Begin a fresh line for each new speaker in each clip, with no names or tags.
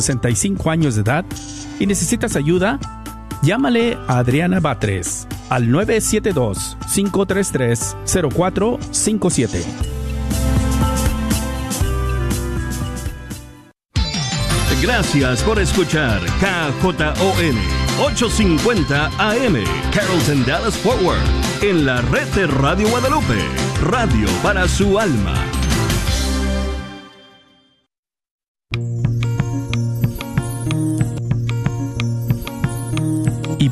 65 años de edad y necesitas ayuda, llámale a Adriana Batres al 972-533-0457.
Gracias por escuchar KJON 850 AM Carrollton Dallas Forward en la red de Radio Guadalupe, radio para su alma.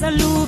acto de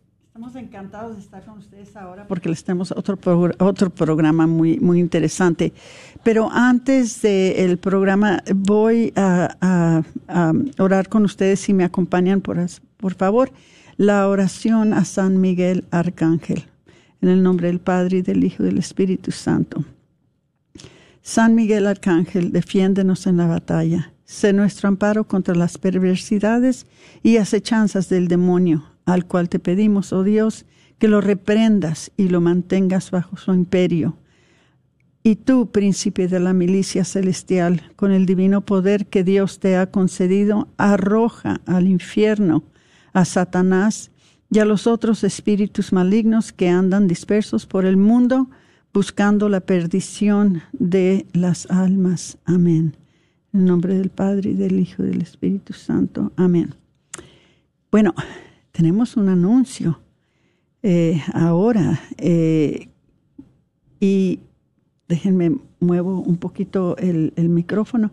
estamos encantados de estar con ustedes ahora porque les tenemos otro, otro programa muy, muy interesante. Pero antes del programa voy a, orar con ustedes si me acompañan, por, por favor, la oración a San Miguel Arcángel. En el nombre del Padre y del Hijo y del Espíritu Santo. San Miguel Arcángel, defiéndenos en la batalla. Sé nuestro amparo contra las perversidades y acechanzas del demonio, al cual te pedimos, oh Dios, que lo reprendas y lo mantengas bajo su imperio. Y tú, príncipe de la milicia celestial, con el divino poder que Dios te ha concedido, arroja al infierno a Satanás y a los otros espíritus malignos que andan dispersos por el mundo, buscando la perdición de las almas. Amén. En nombre del Padre y del Hijo y del Espíritu Santo. Amén. Bueno, tenemos un anuncio eh, ahora eh, y déjenme muevo un poquito el, micrófono.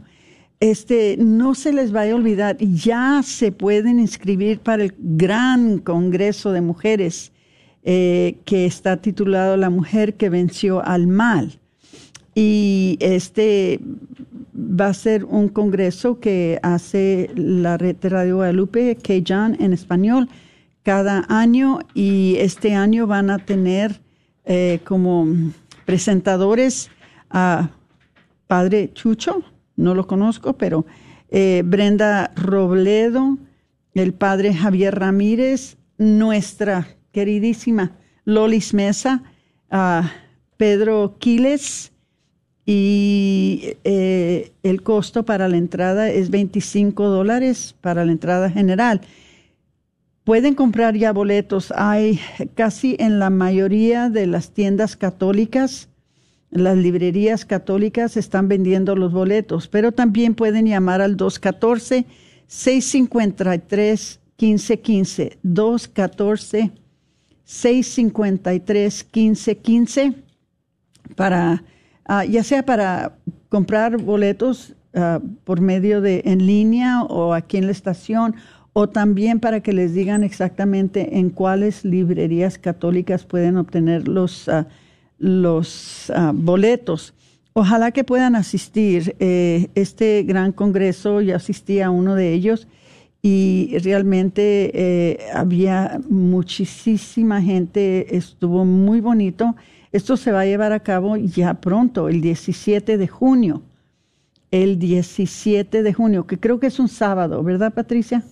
Este, no se les vaya a olvidar, ya se pueden inscribir para el gran Congreso de Mujeres eh, que está titulado La mujer que venció al mal. Y este va a ser un congreso que hace la red de Radio Guadalupe, K-Jan en español, cada año. Y este año van a tener eh, como presentadores a Padre Chucho, no lo conozco, pero eh, Brenda Robledo, el Padre Javier Ramírez, nuestra queridísima Lolis Mesa, a Pedro Quiles y eh, el costo para la entrada es 25 dólares para la entrada general. Pueden comprar ya boletos. Hay casi en la mayoría de las tiendas católicas, las librerías católicas están vendiendo los boletos, pero también pueden llamar al 214 653 1515 214 653-1515 para ah, ya sea para comprar boletos ah, por medio de en línea o aquí en la estación o también para que les digan exactamente en cuáles librerías católicas pueden obtener los, ah, los boletos. Ojalá que puedan asistir. Eh, este gran congreso, yo asistí a uno de ellos y realmente eh, había muchísima gente, estuvo muy bonito. Esto se va a llevar a cabo ya pronto, el 17 de junio. El 17 de junio, que creo que es un sábado, ¿verdad, Patricia?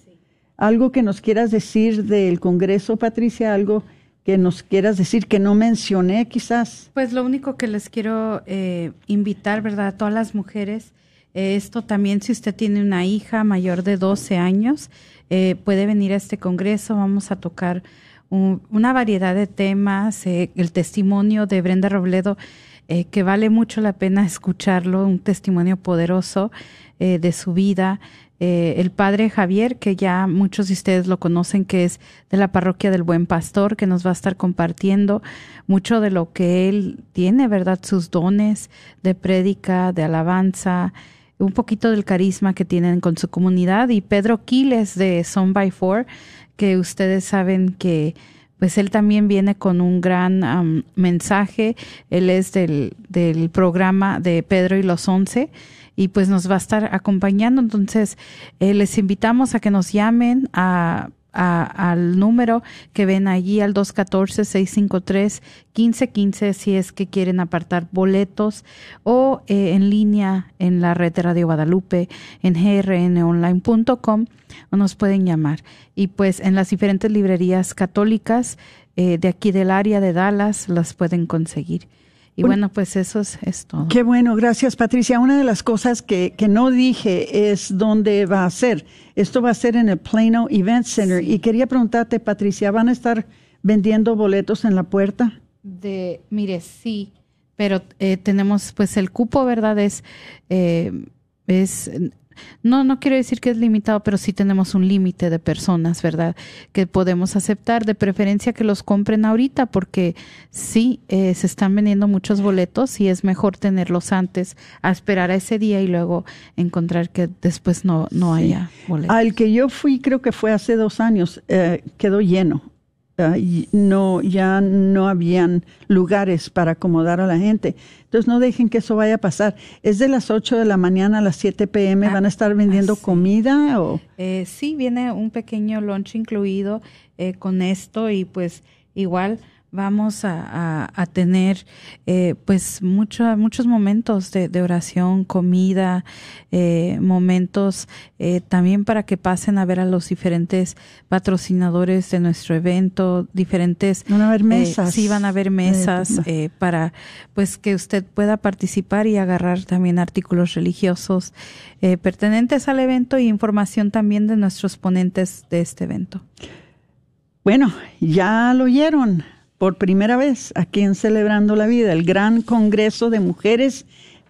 Algo que nos quieras decir del Congreso, Patricia, algo que nos quieras decir que no mencioné quizás.
Pues lo único que les quiero eh, invitar, ¿verdad? A todas las mujeres esto también, si usted tiene una hija mayor de 12 años, eh, puede venir a este congreso. Vamos a tocar una variedad de temas. Eh, el testimonio de Brenda Robledo, eh, que vale mucho la pena escucharlo, un testimonio poderoso de su vida. El padre Javier, que ya muchos de ustedes lo conocen, que es de la parroquia del Buen Pastor, que nos va a estar compartiendo mucho de lo que él tiene, ¿verdad? Sus dones de prédica, de alabanza, un poquito del carisma que tienen con su comunidad. Y Pedro Quiles de Son by Four, que ustedes saben que pues él también viene con un gran mensaje, él es del, del programa de Pedro y los Once y pues nos va a estar acompañando, entonces eh, les invitamos a que nos llamen a al número que ven allí al 214-653-1515 si es que quieren apartar boletos o eh, en línea en la red de Radio Guadalupe en grnonline.com o nos pueden llamar. Y pues en las diferentes librerías católicas eh, de aquí del área de Dallas las pueden conseguir. Y bueno, pues eso es, todo.
Qué bueno, gracias Patricia. Una de las cosas que, que, no dije es dónde va a ser. Esto va a ser en el Plano Event Center. Y quería preguntarte, Patricia, ¿van a estar vendiendo boletos en la puerta?
De, mire, sí, pero eh, tenemos pues el cupo, ¿verdad? Es, eh, es no, no quiero decir que es limitado, pero sí tenemos un límite de personas, ¿verdad? Que podemos aceptar, de preferencia que los compren ahorita, porque sí, eh, se están vendiendo muchos boletos y es mejor tenerlos antes, a esperar a ese día y luego encontrar que después no, no haya boletos.
Al que yo fui, creo que fue hace dos años, eh, quedó lleno no, ya no habían lugares para acomodar a la gente. Entonces no dejen que eso vaya a pasar. ¿Es de las 8 de la mañana a las 7 pm? ¿Van a estar vendiendo ah, comida? O?
Eh, sí, viene un pequeño lunch incluido eh, con esto y pues igual vamos a, a, tener eh, pues mucho, muchos momentos de, de oración, comida, eh, momentos eh, también para que pasen a ver a los diferentes patrocinadores de nuestro evento, diferentes...
Van a haber mesas.
sí, van a haber mesas para pues que usted pueda participar y agarrar también artículos religiosos pertenentes al evento y información también de nuestros ponentes de este evento.
Bueno, ya lo oyeron por primera vez aquí en Celebrando la Vida, el gran Congreso de Mujeres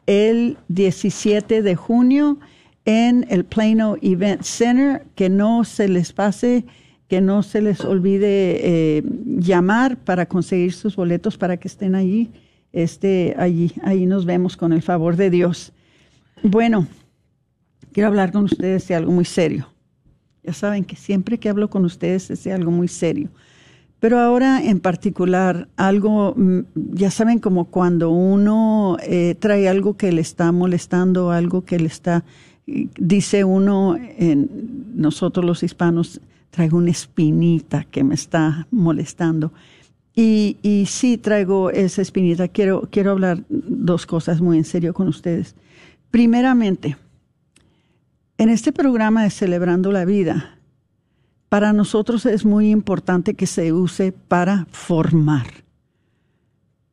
el 17 de junio en el Plano Event Center. Que no se les pase, que no se les olvide eh, llamar para conseguir sus boletos para que estén allí. Este, allí, ahí nos vemos con el favor de Dios. Bueno, quiero hablar con ustedes de algo muy serio. Ya saben que siempre que hablo con ustedes es de algo muy serio. Pero ahora en particular, algo, mm, ya saben como cuando uno eh, trae algo que le está molestando, algo que le está, dice uno, en, nosotros los hispanos, traigo una espinita que me está molestando. Y, y sí traigo esa espinita. Quiero, quiero hablar dos cosas muy en serio con ustedes. Primeramente, en este programa de Celebrando la Vida, para nosotros es muy importante que se use para formar,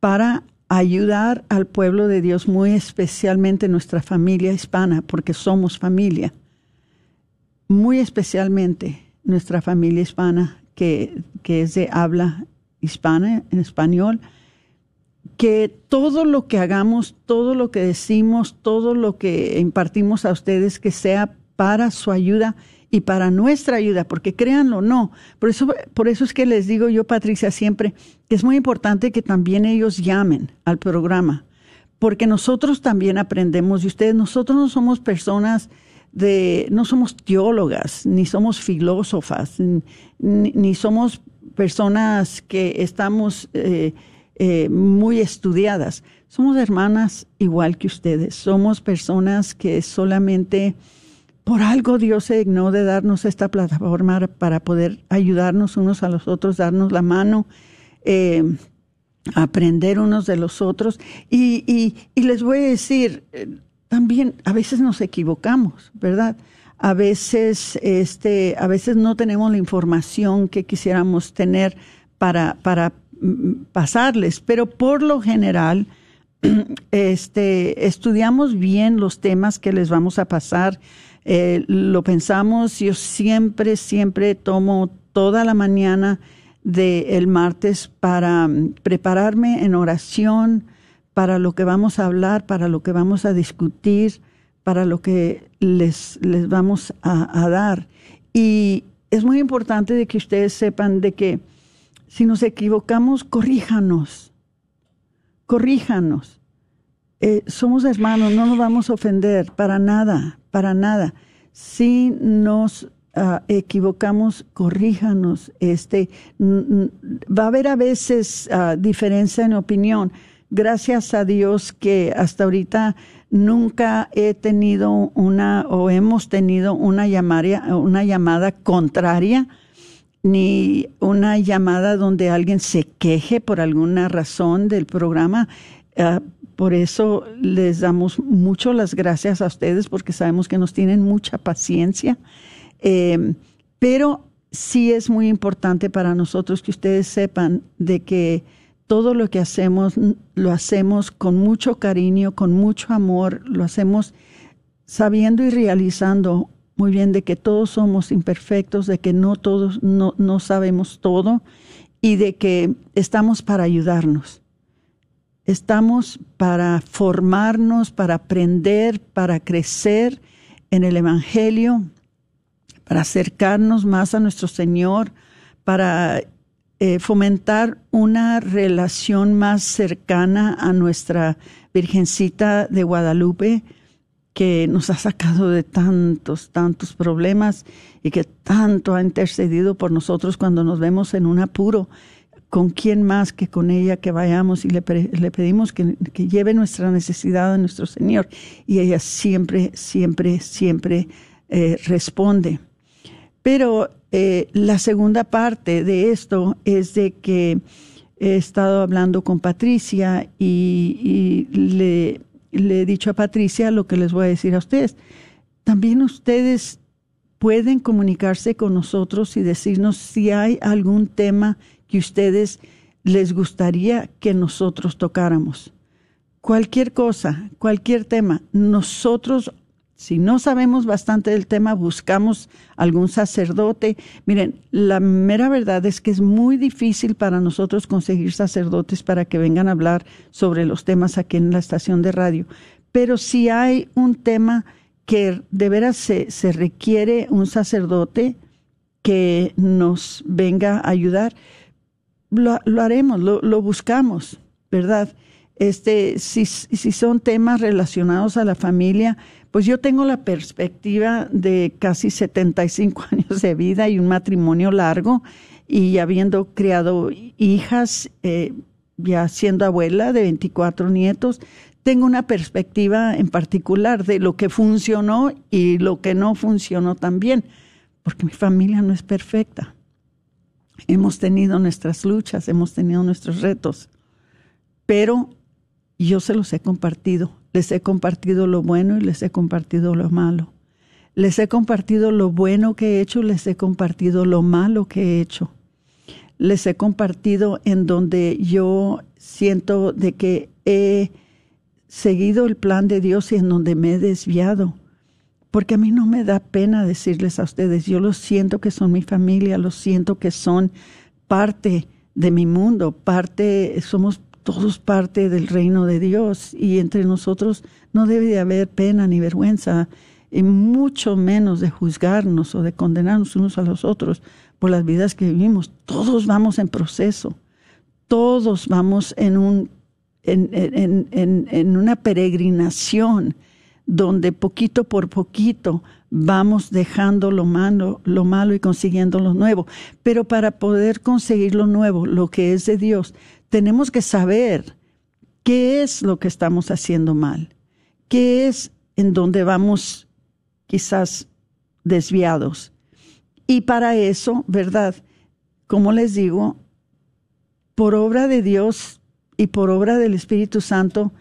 para ayudar al pueblo de Dios, muy especialmente nuestra familia hispana, porque somos familia, muy especialmente nuestra familia hispana, que, que es de habla hispana, en español, que todo lo que hagamos, todo lo que decimos, todo lo que impartimos a ustedes, que sea para su ayuda y para nuestra ayuda, porque créanlo no, por eso, por eso es que les digo yo, Patricia, siempre que es muy importante que también ellos llamen al programa, porque nosotros también aprendemos y ustedes, nosotros no somos personas de, no somos teólogas, ni somos filósofas, ni, somos personas que estamos eh, eh, muy estudiadas. Somos hermanas igual que ustedes, somos personas que solamente por algo Dios se dignó de darnos esta plataforma para poder ayudarnos unos a los otros, darnos la mano, eh, aprender unos de los otros. Y, les voy a decir, eh, también a veces nos equivocamos, ¿verdad? A veces, este, a veces no tenemos la información que quisiéramos tener para, para mm, pasarles, pero por lo general, este, estudiamos bien los temas que les vamos a pasar eh, lo pensamos, yo siempre, siempre tomo toda la mañana del martes para mm, prepararme en oración para lo que vamos a hablar, para lo que vamos a discutir, para lo que les, les vamos a, dar. Y es muy importante de que ustedes sepan de que si nos equivocamos, corríjanos, corríjanos. Eh, somos hermanos, no nos vamos a ofender para nada, para nada. Si nos ah, equivocamos, corríjanos. Este, va a haber a veces ah, diferencia en opinión. Gracias a Dios que hasta ahorita nunca he tenido una o hemos tenido una llamada, una llamada contraria ni una llamada donde alguien se queje por alguna razón del programa. Ah, por eso les damos mucho las gracias a ustedes porque sabemos que nos tienen mucha paciencia. Eh, pero sí es muy importante para nosotros que ustedes sepan de que todo lo que hacemos lo hacemos con mucho cariño, con mucho amor, lo hacemos sabiendo y realizando muy bien de que todos somos imperfectos, de que no todos no, no sabemos todo y de que estamos para ayudarnos. Estamos para formarnos, para aprender, para crecer en el Evangelio, para acercarnos más a nuestro Señor, para eh, fomentar una relación más cercana a nuestra Virgencita de Guadalupe, que nos ha sacado de tantos, tantos problemas y que tanto ha intercedido por nosotros cuando nos vemos en un apuro con quién más que con ella que vayamos y le, pedimos que, lleve nuestra necesidad a nuestro Señor. Y ella siempre, siempre, siempre eh, responde. Pero eh, la segunda parte de esto es de que he estado hablando con Patricia y, le, le he dicho a Patricia lo que les voy a decir a ustedes. También ustedes pueden comunicarse con nosotros y decirnos si hay algún tema que ustedes les gustaría que nosotros tocáramos. Cualquier cosa, cualquier tema, nosotros, si no sabemos bastante del tema, buscamos algún sacerdote. Miren, la mera verdad es que es muy difícil para nosotros conseguir sacerdotes para que vengan a hablar sobre los temas aquí en la estación de radio. Pero si hay un tema que de veras se, se requiere un sacerdote que nos venga a ayudar, lo, haremos, lo, buscamos, ¿verdad? Este, si, si son temas relacionados a la familia, pues yo tengo la perspectiva de casi 75 años de vida y un matrimonio largo y habiendo criado hijas, eh, ya siendo abuela de 24 nietos, tengo una perspectiva en particular de lo que funcionó y lo que no funcionó también, porque mi familia no es perfecta. Hemos tenido nuestras luchas, hemos tenido nuestros retos, pero yo se los he compartido. Les he compartido lo bueno y les he compartido lo malo. Les he compartido lo bueno que he hecho, les he compartido lo malo que he hecho. Les he compartido en donde yo siento de que he seguido el plan de Dios y en donde me he desviado porque a mí no me da pena decirles a ustedes, yo lo siento que son mi familia, lo siento que son parte de mi mundo, parte, somos todos parte del reino de Dios y entre nosotros no debe de haber pena ni vergüenza y mucho menos de juzgarnos o de condenarnos unos a los otros por las vidas que vivimos. Todos vamos en proceso, todos vamos en un en, una peregrinación donde poquito por poquito vamos dejando lo malo, lo malo y consiguiendo lo nuevo. Pero para poder conseguir lo nuevo, lo que es de Dios, tenemos que saber qué es lo que estamos haciendo mal, qué es en donde vamos quizás desviados. Y para eso, ¿verdad? Como les digo, por obra de Dios y por obra del Espíritu Santo,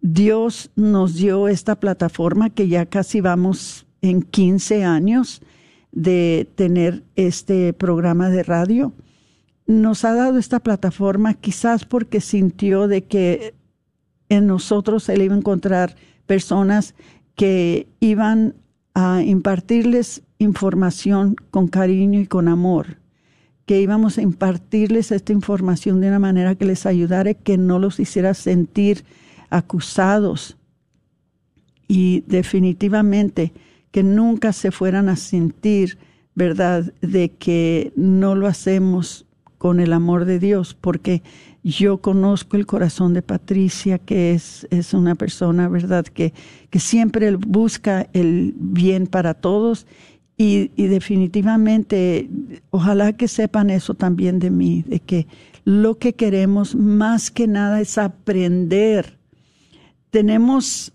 Dios nos dio esta plataforma que ya casi vamos en 15 años de tener este programa de radio. Nos ha dado esta plataforma quizás porque sintió de que en nosotros él iba a encontrar personas que iban a impartirles información con cariño y con amor, que íbamos a impartirles esta información de una manera que les ayudara, que no los hiciera sentir acusados y definitivamente que nunca se fueran a sentir, ¿verdad?, de que no lo hacemos con el amor de Dios, porque yo conozco el corazón de Patricia, que es, es una persona, ¿verdad?, que, que siempre busca el bien para todos y, y, definitivamente, ojalá que sepan eso también de mí, de que lo que queremos más que nada es aprender. Tenemos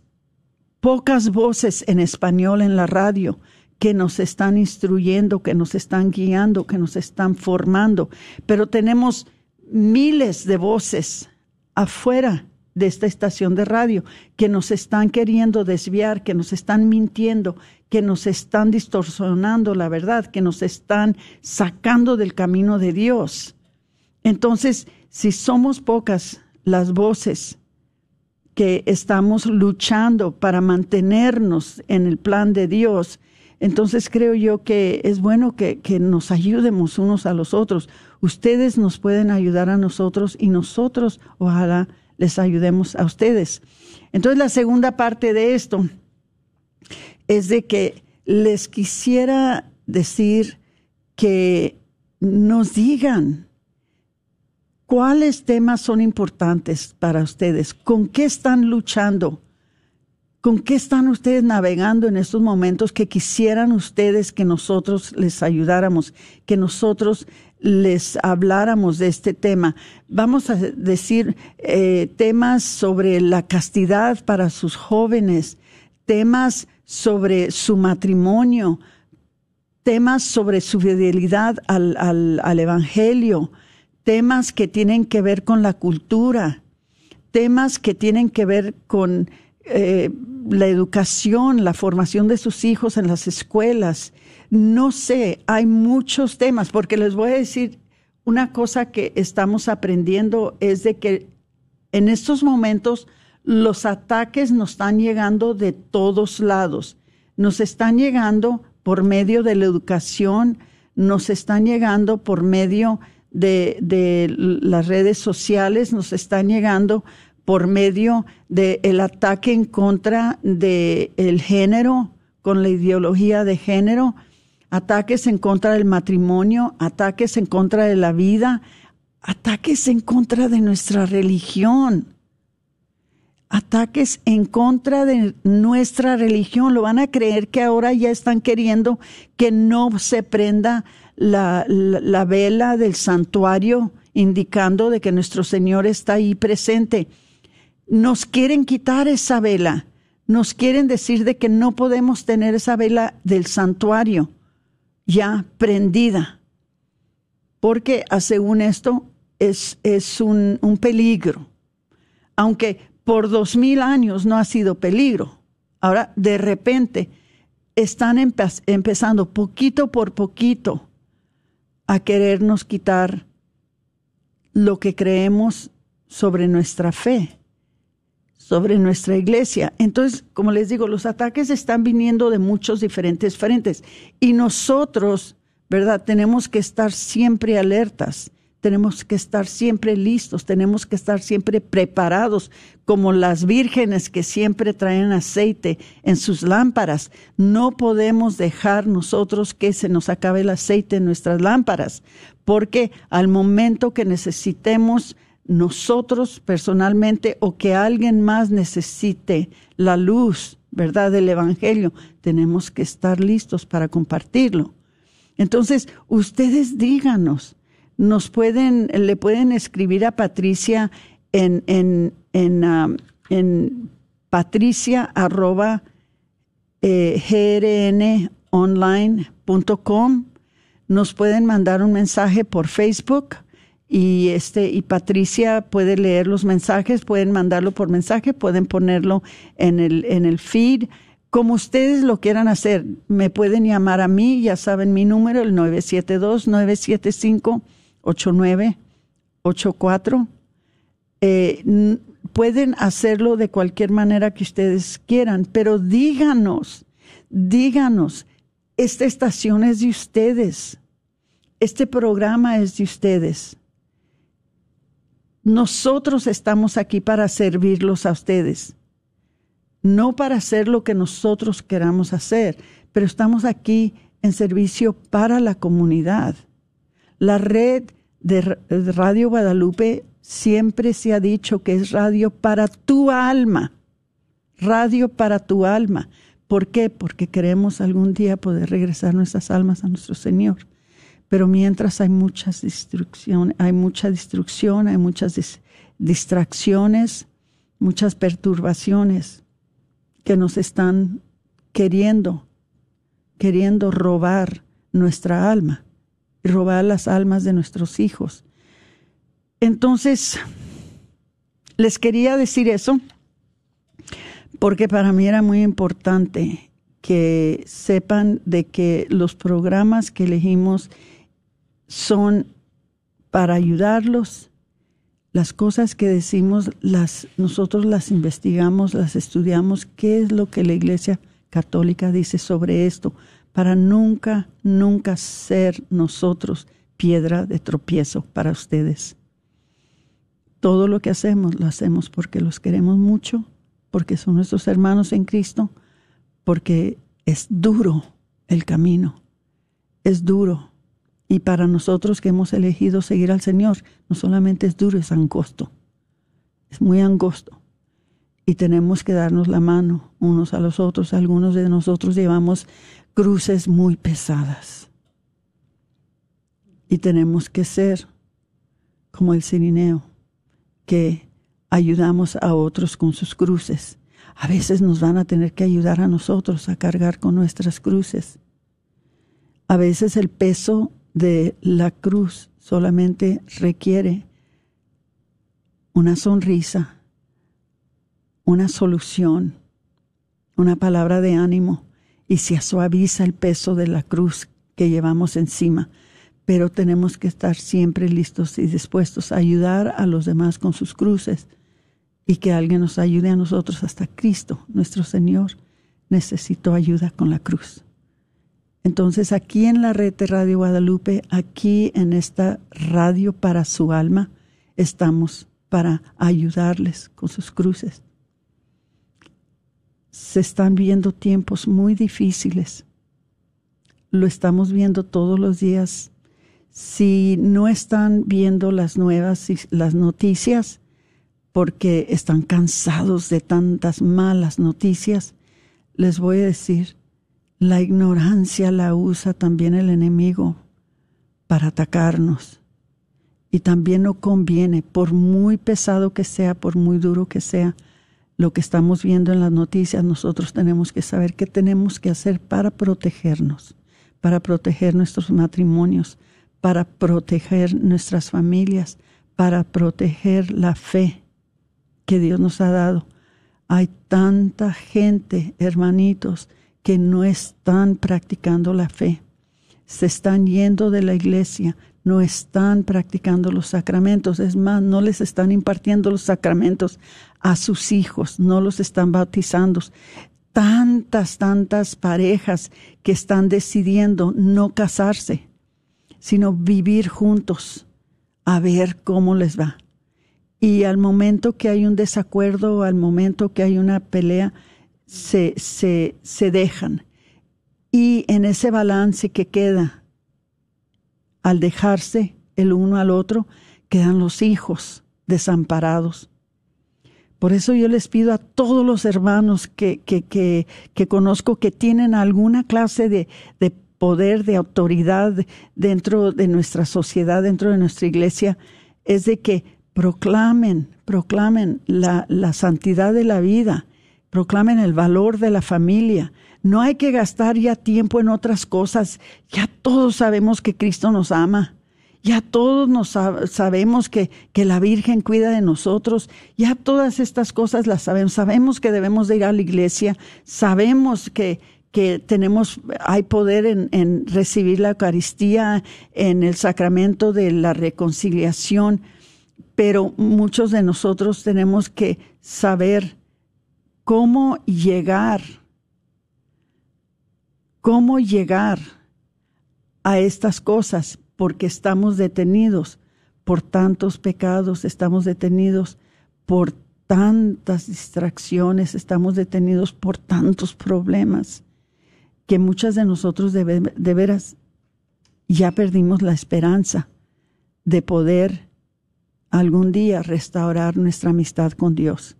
pocas voces en español en la radio que nos están instruyendo, que nos están guiando, que nos están formando, pero tenemos miles de voces afuera de esta estación de radio que nos están queriendo desviar, que nos están mintiendo, que nos están distorsionando la verdad, que nos están sacando del camino de Dios. Entonces, si somos pocas las voces que estamos luchando para mantenernos en el plan de Dios, entonces creo yo que es bueno que, nos ayudemos unos a los otros. Ustedes nos pueden ayudar a nosotros y nosotros ojalá les ayudemos a ustedes. Entonces la segunda parte de esto es de que les quisiera decir que nos digan ¿Cuáles temas son importantes para ustedes? ¿Con qué están luchando? ¿Con qué están ustedes navegando en estos momentos que quisieran ustedes que nosotros les ayudáramos, que nosotros les habláramos de este tema? Vamos a decir eh, temas sobre la castidad para sus jóvenes, temas sobre su matrimonio, temas sobre su fidelidad al, al, al Evangelio, temas que tienen que ver con la cultura, temas que tienen que ver con eh, la educación, la formación de sus hijos en las escuelas. No sé, hay muchos temas, porque les voy a decir una cosa que estamos aprendiendo es de que en estos momentos los ataques nos están llegando de todos lados. Nos están llegando por medio de la educación, nos están llegando por medio de, las redes sociales nos están llegando por medio del ataque en contra del el género, con la ideología de género, ataques en contra del matrimonio, ataques en contra de la vida, ataques en contra de nuestra religión, ataques en contra de nuestra religión. Lo van a creer que ahora ya están queriendo que no se prenda la, la, vela del santuario indicando de que nuestro Señor está ahí presente. Nos quieren quitar esa vela, nos quieren decir de que no podemos tener esa vela del santuario ya prendida, porque ah, según esto es, es un, un peligro, aunque por dos mil años no ha sido peligro. Ahora, de repente, están empezando poquito por poquito a querernos quitar lo que creemos sobre nuestra fe, sobre nuestra iglesia. Entonces, como les digo, los ataques están viniendo de muchos diferentes frentes y nosotros, ¿verdad? Tenemos que estar siempre alertas tenemos que estar siempre listos, tenemos que estar siempre preparados, como las vírgenes que siempre traen aceite en sus lámparas. No podemos dejar nosotros que se nos acabe el aceite en nuestras lámparas, porque al momento que necesitemos nosotros personalmente o que alguien más necesite la luz, ¿verdad?, del Evangelio, tenemos que estar listos para compartirlo. Entonces, ustedes díganos, nos pueden, le pueden escribir a Patricia en, en, en, um, patricia arroba eh, grnonline.com. Nos pueden mandar un mensaje por Facebook y este y Patricia puede leer los mensajes, pueden mandarlo por mensaje, pueden ponerlo en el en el feed como ustedes lo quieran hacer. Me pueden llamar a mí, ya saben mi número, el 972 975 8984. Eh, pueden hacerlo de cualquier manera que ustedes quieran, pero díganos, díganos, esta estación es de ustedes, este programa es de ustedes. Nosotros estamos aquí para servirlos a ustedes, no para hacer lo que nosotros queramos hacer, pero estamos aquí en servicio para la comunidad. La red de Radio Guadalupe siempre se ha dicho que es radio para tu alma, radio para tu alma. ¿Por qué? Porque queremos algún día poder regresar nuestras almas a nuestro Señor. Pero mientras hay muchas destrucción, hay mucha destrucción, hay muchas distracciones, muchas perturbaciones que nos están queriendo, queriendo robar nuestra alma y robar las almas de nuestros hijos entonces, les quería decir eso porque para mí era muy importante que sepan de que los programas que elegimos son para ayudarlos. Las cosas que decimos, las, nosotros las investigamos, las estudiamos, qué es lo que la Iglesia Católica dice sobre esto, para nunca, nunca ser nosotros piedra de tropiezo para ustedes. Todo lo que hacemos lo hacemos porque los queremos mucho, porque son nuestros hermanos en Cristo, porque es duro el camino, es duro. Y para nosotros que hemos elegido seguir al Señor, no solamente es duro, es angosto, es muy angosto. Y tenemos que darnos la mano unos a los otros. Algunos de nosotros llevamos cruces muy pesadas. Y tenemos que ser como el sirineo, que ayudamos a otros con sus cruces. A veces nos van a tener que ayudar a nosotros a cargar con nuestras cruces. A veces el peso de la cruz solamente requiere una sonrisa, una solución, una palabra de ánimo y se suaviza el peso de la cruz que llevamos encima pero tenemos que estar siempre listos y dispuestos a ayudar a los demás con sus cruces y que alguien nos ayude a nosotros hasta Cristo, nuestro Señor, necesitó ayuda con la cruz. Entonces aquí en la red de Radio Guadalupe, aquí en esta radio para su alma, estamos para ayudarles con sus cruces. Se están viendo tiempos muy difíciles. Lo estamos viendo todos los días si no están viendo las nuevas las noticias porque están cansados de tantas malas noticias, les voy a decir, la ignorancia la usa también el enemigo para atacarnos. Y también no conviene, por muy pesado que sea, por muy duro que sea, lo que estamos viendo en las noticias, nosotros tenemos que saber qué tenemos que hacer para protegernos, para proteger nuestros matrimonios, para proteger nuestras familias, para proteger la fe que Dios nos ha dado. Hay tanta gente, hermanitos, que no están practicando la fe. Se están yendo de la iglesia, no están practicando los sacramentos. Es más, no les están impartiendo los sacramentos a sus hijos, no los están bautizando. Tantas, tantas parejas que están decidiendo no casarse sino vivir juntos a ver cómo les va. Y al momento que hay un desacuerdo, al momento que hay una pelea, se, se, se dejan. Y en ese balance que queda, al dejarse el uno al otro, quedan los hijos, desamparados. Por eso yo les pido a todos los hermanos que, que, que, que conozco que tienen alguna clase de, de poder, de autoridad dentro de nuestra sociedad, dentro de nuestra iglesia, es de que proclamen, proclamen la, la santidad de la vida, proclamen el valor de la familia. No hay que gastar ya tiempo en otras cosas. Ya todos sabemos que Cristo nos ama. Ya todos nos sabemos que, que la Virgen cuida de nosotros. Ya todas estas cosas las sabemos. Sabemos que debemos de ir a la iglesia. Sabemos que, que tenemos, hay poder en, en recibir la Eucaristía, en el sacramento de la reconciliación. Pero muchos de nosotros tenemos que saber cómo llegar, cómo llegar a estas cosas porque estamos detenidos por tantos pecados, estamos detenidos por tantas distracciones, estamos detenidos por tantos problemas, que muchas de nosotros de, veras ya perdimos la esperanza de poder algún día restaurar nuestra amistad con Dios.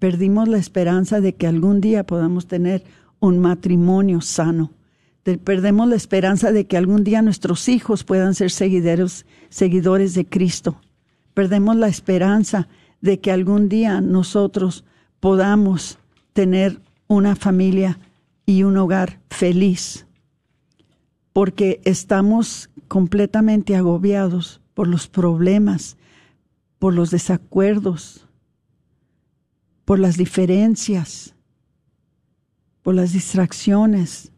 Perdimos la esperanza de que algún día podamos tener un matrimonio sano perdemos la esperanza de que algún día nuestros hijos puedan ser seguidores, seguidores de Cristo. Perdemos la esperanza de que algún día nosotros podamos tener una familia y un hogar feliz, porque estamos completamente agobiados por los problemas, por los desacuerdos, por las diferencias, por las distracciones,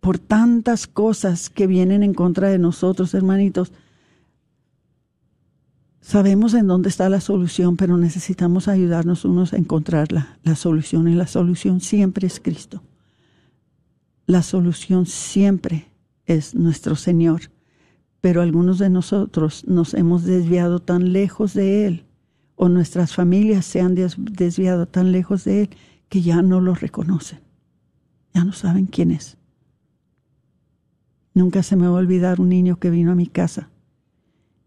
por tantas cosas que vienen en contra de nosotros, hermanitos. Sabemos en dónde está la solución, pero necesitamos ayudarnos unos a encontrar la, la solución. Y la solución siempre es Cristo. La solución siempre es nuestro Señor. Pero algunos de nosotros nos hemos desviado tan lejos de Él, o nuestras familias se han desviado tan lejos de Él, que ya no lo reconocen. Ya no saben quién es. Nunca se me va a olvidar un niño que vino a mi casa,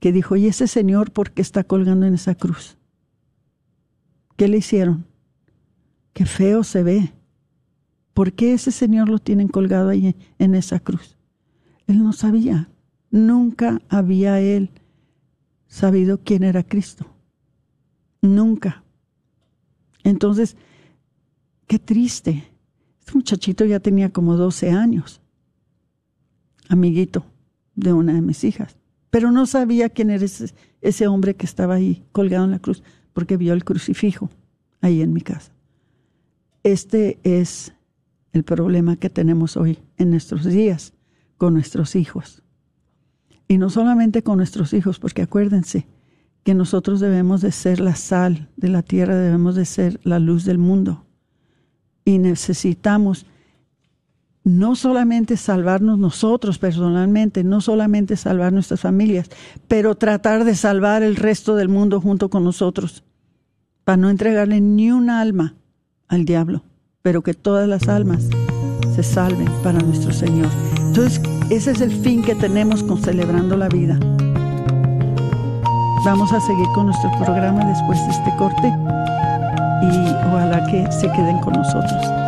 que dijo, ¿y ese señor por qué está colgando en esa cruz? ¿Qué le hicieron? Qué feo se ve. ¿Por qué ese señor lo tienen colgado ahí en esa cruz? Él no sabía. Nunca había él sabido quién era Cristo. Nunca. Entonces, qué triste. Este muchachito ya tenía como 12 años amiguito de una de mis hijas. Pero no sabía quién era ese, hombre que estaba ahí colgado en la cruz, porque vio el crucifijo ahí en mi casa. Este es el problema que tenemos hoy en nuestros días con nuestros hijos. Y no solamente con nuestros hijos, porque acuérdense que nosotros debemos de ser la sal de la tierra, debemos de ser la luz del mundo. Y necesitamos no solamente salvarnos nosotros personalmente, no solamente salvar nuestras familias, pero tratar de salvar el resto del mundo junto con nosotros, para no entregarle ni un alma al diablo, pero que todas las almas se salven para nuestro Señor. Entonces, ese es el fin que tenemos con celebrando la vida. Vamos a seguir con nuestro programa después de este corte y ojalá que se queden con nosotros.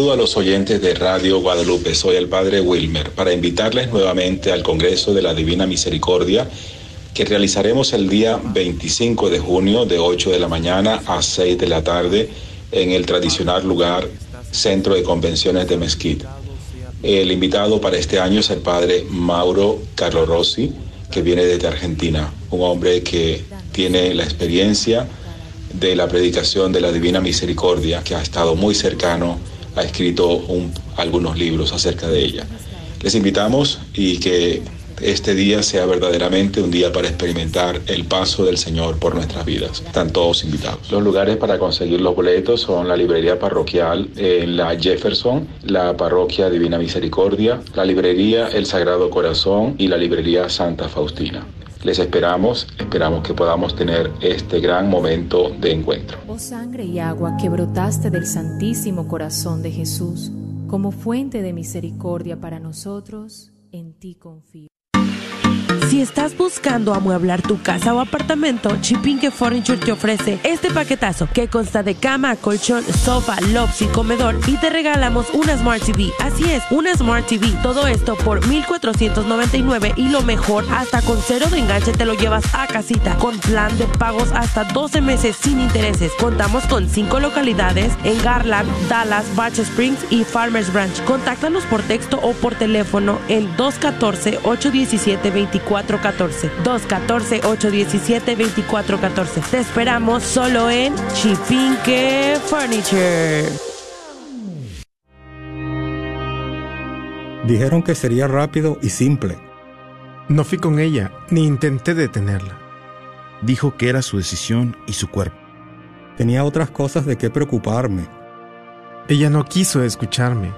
Saludo a los oyentes de Radio Guadalupe. Soy el Padre Wilmer para invitarles nuevamente al Congreso de la Divina Misericordia que realizaremos el día 25 de junio de 8 de la mañana a 6 de la tarde en el tradicional lugar Centro de Convenciones de Mezquite. El invitado para este año es el padre Mauro Carlo Rossi, que viene desde Argentina. un hombre que tiene la experiencia de la predicación de la Divina Misericordia, que ha estado muy cercano, ha escrito algunos libros acerca de ella. Les invitamos y que este día sea verdaderamente un día para experimentar el paso del Señor por nuestras vidas. Están todos invitados. Los lugares para conseguir los boletos son la librería parroquial en la Jefferson, la parroquia Divina Misericordia, la librería El Sagrado Corazón y la librería Santa Faustina. Les esperamos, esperamos que podamos tener este gran momento de encuentro.
Oh sangre y agua que brotaste del Santísimo Corazón de Jesús, como fuente de misericordia para nosotros, en ti confío.
Si estás buscando amueblar tu casa o apartamento, Chipinque Furniture te ofrece este paquetazo que consta de cama, colchón, sofá, y comedor y te regalamos una Smart TV. Así es, una Smart TV. Todo esto por 1499 y lo mejor, hasta con cero de enganche te lo llevas a casita con plan de pagos hasta 12 meses sin intereses. Contamos con 5 localidades en Garland, Dallas, Batch Springs y Farmers Branch. Contáctanos por texto o por teléfono en 214 817 24 214-817-2414. Te esperamos solo en Chipinque Furniture.
Dijeron que sería rápido y simple.
No fui con ella, ni intenté detenerla.
Dijo que era su decisión y su cuerpo.
Tenía otras cosas de qué preocuparme.
Ella no quiso escucharme.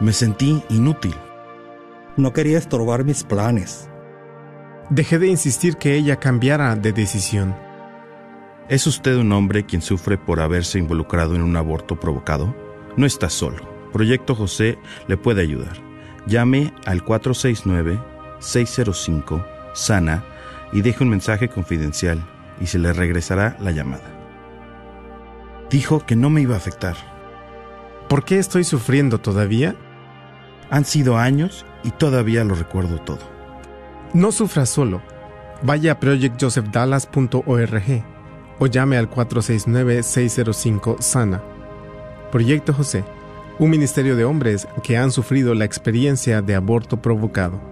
Me sentí inútil.
No quería estorbar mis planes.
Dejé de insistir que ella cambiara de decisión.
¿Es usted un hombre quien sufre por haberse involucrado en un aborto provocado? No está solo. Proyecto José le puede ayudar. Llame al 469-605-SANA y deje un mensaje confidencial y se le regresará la llamada. Dijo que no me iba a afectar.
¿Por qué estoy sufriendo todavía?
Han sido años y todavía lo recuerdo todo.
No sufra solo. Vaya a projectjosephdallas.org o llame al 469-605-SANA. Proyecto José, un ministerio de hombres que han sufrido la experiencia de aborto provocado.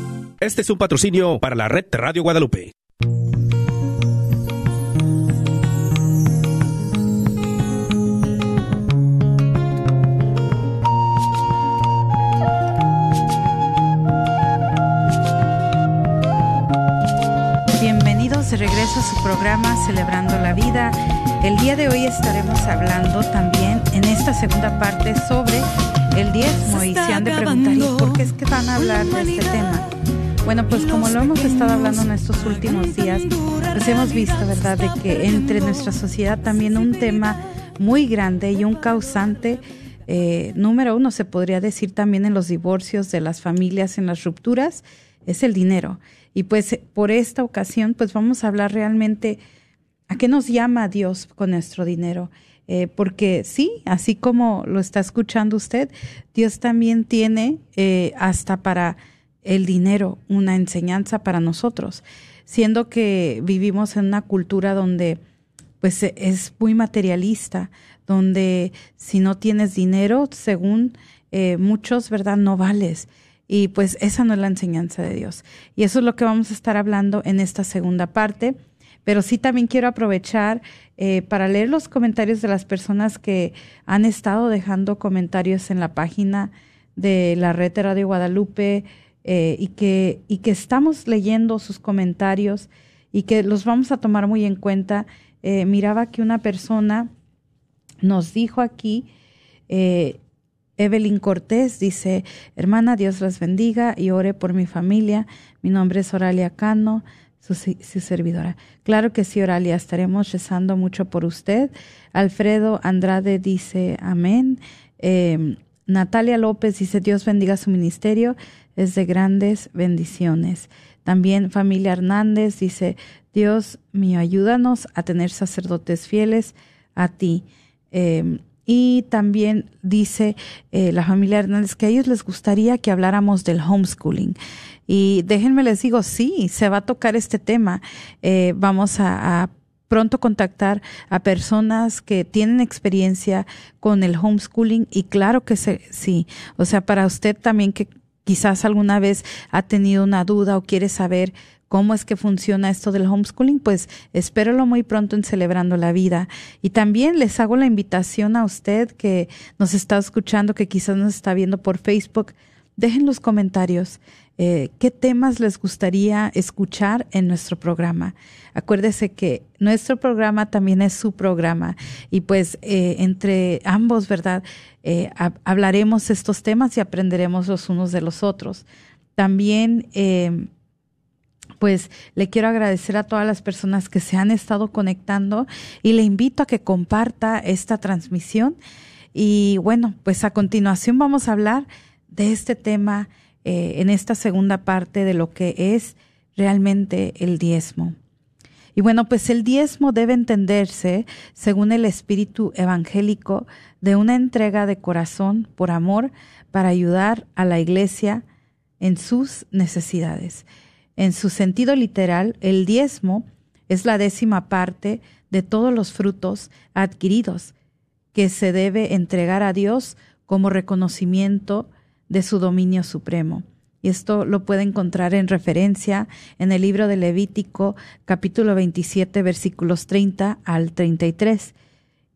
Este es un patrocinio para la red Radio Guadalupe.
Bienvenidos de regreso a su programa Celebrando la Vida. El día de hoy estaremos hablando también en esta segunda parte sobre el diezmo y se han de preguntar ¿y por qué es que van a hablar de este tema? Bueno, pues como lo hemos estado hablando en estos últimos días, pues hemos visto, ¿verdad?, de que entre nuestra sociedad también un tema muy grande y un causante eh, número uno, se podría decir también en los divorcios de las familias, en las rupturas, es el dinero. Y pues por esta ocasión, pues vamos a hablar realmente a qué nos llama Dios con nuestro dinero. Eh, porque sí, así como lo está escuchando usted, Dios también tiene eh, hasta para el dinero una enseñanza para nosotros, siendo que vivimos en una cultura donde pues es muy materialista, donde si no tienes dinero, según eh, muchos, ¿verdad? No vales. Y pues esa no es la enseñanza de Dios. Y eso es lo que vamos a estar hablando en esta segunda parte. Pero sí también quiero aprovechar eh, para leer los comentarios de las personas que han estado dejando comentarios en la página de la red de Radio Guadalupe, eh, y, que, y que estamos leyendo sus comentarios y que los vamos a tomar muy en cuenta. Eh, miraba que una persona nos dijo aquí, eh, Evelyn Cortés dice, hermana, Dios las bendiga y ore por mi familia. Mi nombre es Oralia Cano, su, su, servidora. Claro que sí, Oralia, estaremos rezando mucho por usted. Alfredo Andrade dice, amén. Natalia López dice, Dios bendiga su ministerio, es de grandes bendiciones. También familia Hernández dice, Dios mío, ayúdanos a tener sacerdotes fieles a ti. Eh, y también dice eh, la familia Hernández que a ellos les gustaría que habláramos del homeschooling. Y déjenme les digo, sí, se va a tocar este tema. Eh, vamos a, pronto contactar a personas que tienen experiencia con el homeschooling y claro que sí. O sea, para usted también que quizás alguna vez ha tenido una duda o quiere saber cómo es que funciona esto del homeschooling, pues espéralo muy pronto en Celebrando la Vida. Y también les hago la invitación a usted que nos está escuchando, que quizás nos está viendo por Facebook, dejen los comentarios. Eh, ¿Qué temas les gustaría escuchar en nuestro programa? Acuérdese que nuestro programa también es su programa y pues eh, entre ambos, ¿verdad? Eh, hablaremos estos temas y aprenderemos los unos de los otros. También pues le quiero agradecer a todas las personas que se han estado conectando y le invito a que comparta esta transmisión. Y bueno, pues a continuación vamos a hablar de este tema eh, en esta segunda parte de lo que es realmente el diezmo. Y bueno, pues el diezmo debe entenderse, según el espíritu evangélico, de una entrega de corazón por amor para ayudar a la iglesia en sus necesidades. En su sentido literal, el diezmo es la décima parte de todos los frutos adquiridos que se debe entregar a Dios como reconocimiento de su dominio supremo. Y esto lo puede encontrar en referencia en el libro de Levítico capítulo 27 versículos 30 al 33.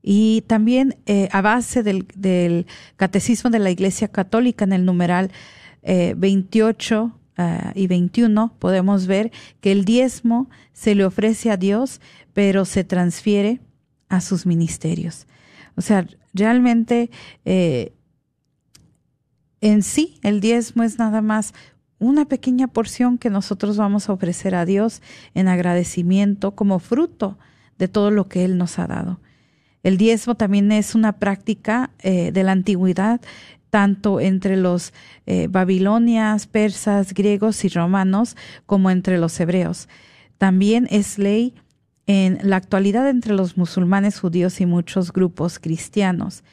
Y también eh, a base del, Catecismo de la Iglesia Católica en el numeral eh, 28 Ah, y 21 podemos ver que el diezmo se le ofrece a Dios, pero se transfiere a sus ministerios. O sea, realmente eh, en sí el diezmo es nada más una pequeña porción que nosotros vamos a ofrecer a Dios en agradecimiento como fruto de todo lo que Él nos ha dado. El diezmo también es una práctica eh, de la antigüedad tanto entre los eh, babilonias, persas, griegos y romanos como entre los hebreos. También es ley en la actualidad entre los musulmanes, judíos y muchos grupos cristianos.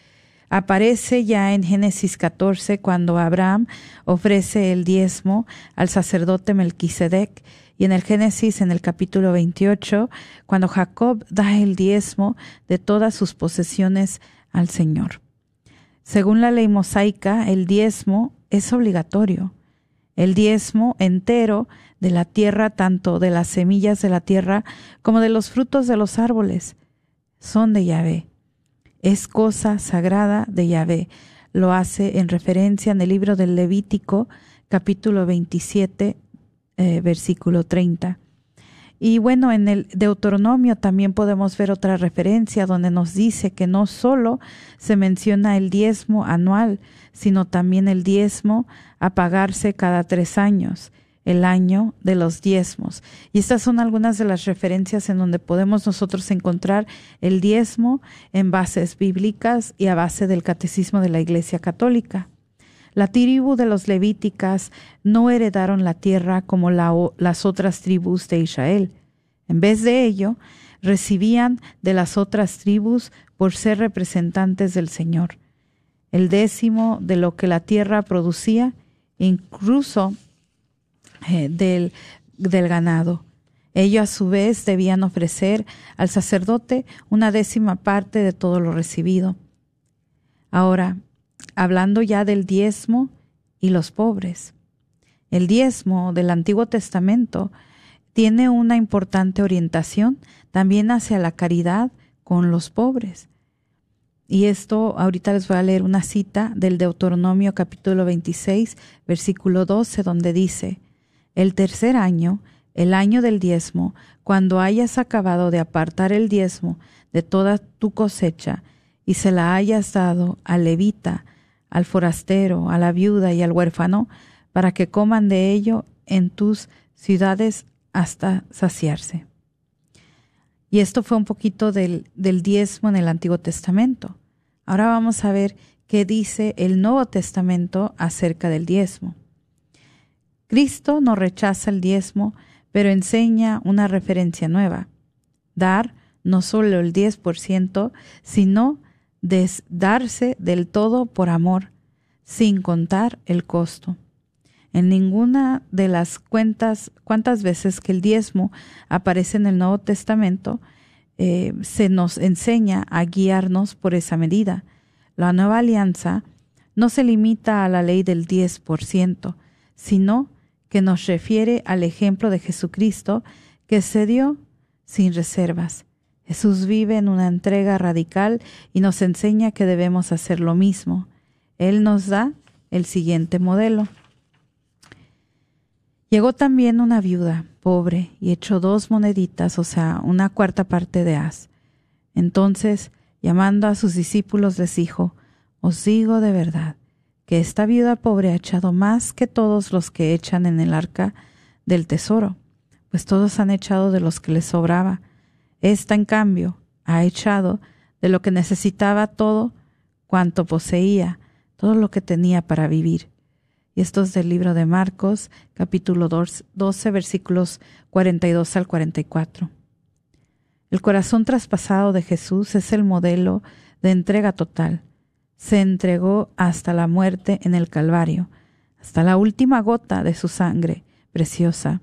Aparece ya en Génesis 14 cuando Abraham ofrece el diezmo al sacerdote Melquisedec y en el Génesis en el capítulo 28 cuando Jacob da el diezmo de todas sus posesiones al Señor. Según la ley mosaica, el diezmo es obligatorio. El diezmo entero de la tierra, tanto de las semillas de la tierra como de los frutos de los árboles, son de Yahvé. Es cosa sagrada de Yahvé. Lo hace en referencia en el libro del Levítico, capítulo 27, eh, versículo 30. Y bueno, en el Deuteronomio también podemos ver otra referencia donde nos dice que no solo se menciona el diezmo anual, sino también el diezmo a pagarse cada tres años, el año de los diezmos. Y estas son algunas de las referencias en donde podemos nosotros encontrar el diezmo en bases bíblicas y a base del catecismo de la Iglesia Católica. La tribu de los levíticas no heredaron la tierra como las otras tribus de Israel. En vez de ello, recibían de las otras tribus por ser representantes del Señor. El décimo de lo que la tierra producía, incluso eh, del, del ganado. Ellos a su vez debían ofrecer al sacerdote una décima parte de todo lo recibido. Ahora, hablando ya del diezmo y los pobres. El diezmo del Antiguo Testamento tiene una importante orientación también hacia la caridad con los pobres. Y esto ahorita les voy a leer una cita del Deuteronomio capítulo 26, versículo 12, donde dice, el tercer año, el año del diezmo, cuando hayas acabado de apartar el diezmo de toda tu cosecha y se la hayas dado al levita, al forastero, a la viuda y al huérfano, para que coman de ello en tus ciudades hasta saciarse. Y esto fue un poquito del, del diezmo en el Antiguo Testamento. Ahora vamos a ver qué dice el Nuevo Testamento acerca del diezmo. Cristo no rechaza el diezmo, pero enseña una referencia nueva. Dar no solo el 10%, sino darse del todo por amor, sin contar el costo. En ninguna de las cuentas, cuantas veces que el diezmo aparece en el Nuevo Testamento, eh, se nos enseña a guiarnos por esa medida. La nueva alianza no se limita a la ley del 10%, sino que nos refiere al ejemplo de Jesucristo que se dio sin reservas. Jesús vive en una entrega radical y nos enseña que debemos hacer lo mismo. Él nos da el siguiente modelo. Llegó también una viuda, pobre, y echó dos moneditas, o sea, una cuarta parte de haz. Entonces, llamando a sus discípulos, les dijo, Os digo de verdad, que esta viuda pobre ha echado más que todos los que echan en el arca del tesoro, pues todos han echado de los que les sobraba. Esta, en cambio, ha echado de lo que necesitaba todo cuanto poseía, todo lo que tenía para vivir. Y esto es del libro de Marcos, capítulo 12, versículos 42 al 44. El corazón traspasado de Jesús es el modelo de entrega total. Se entregó hasta la muerte en el Calvario, hasta la última gota de su sangre preciosa.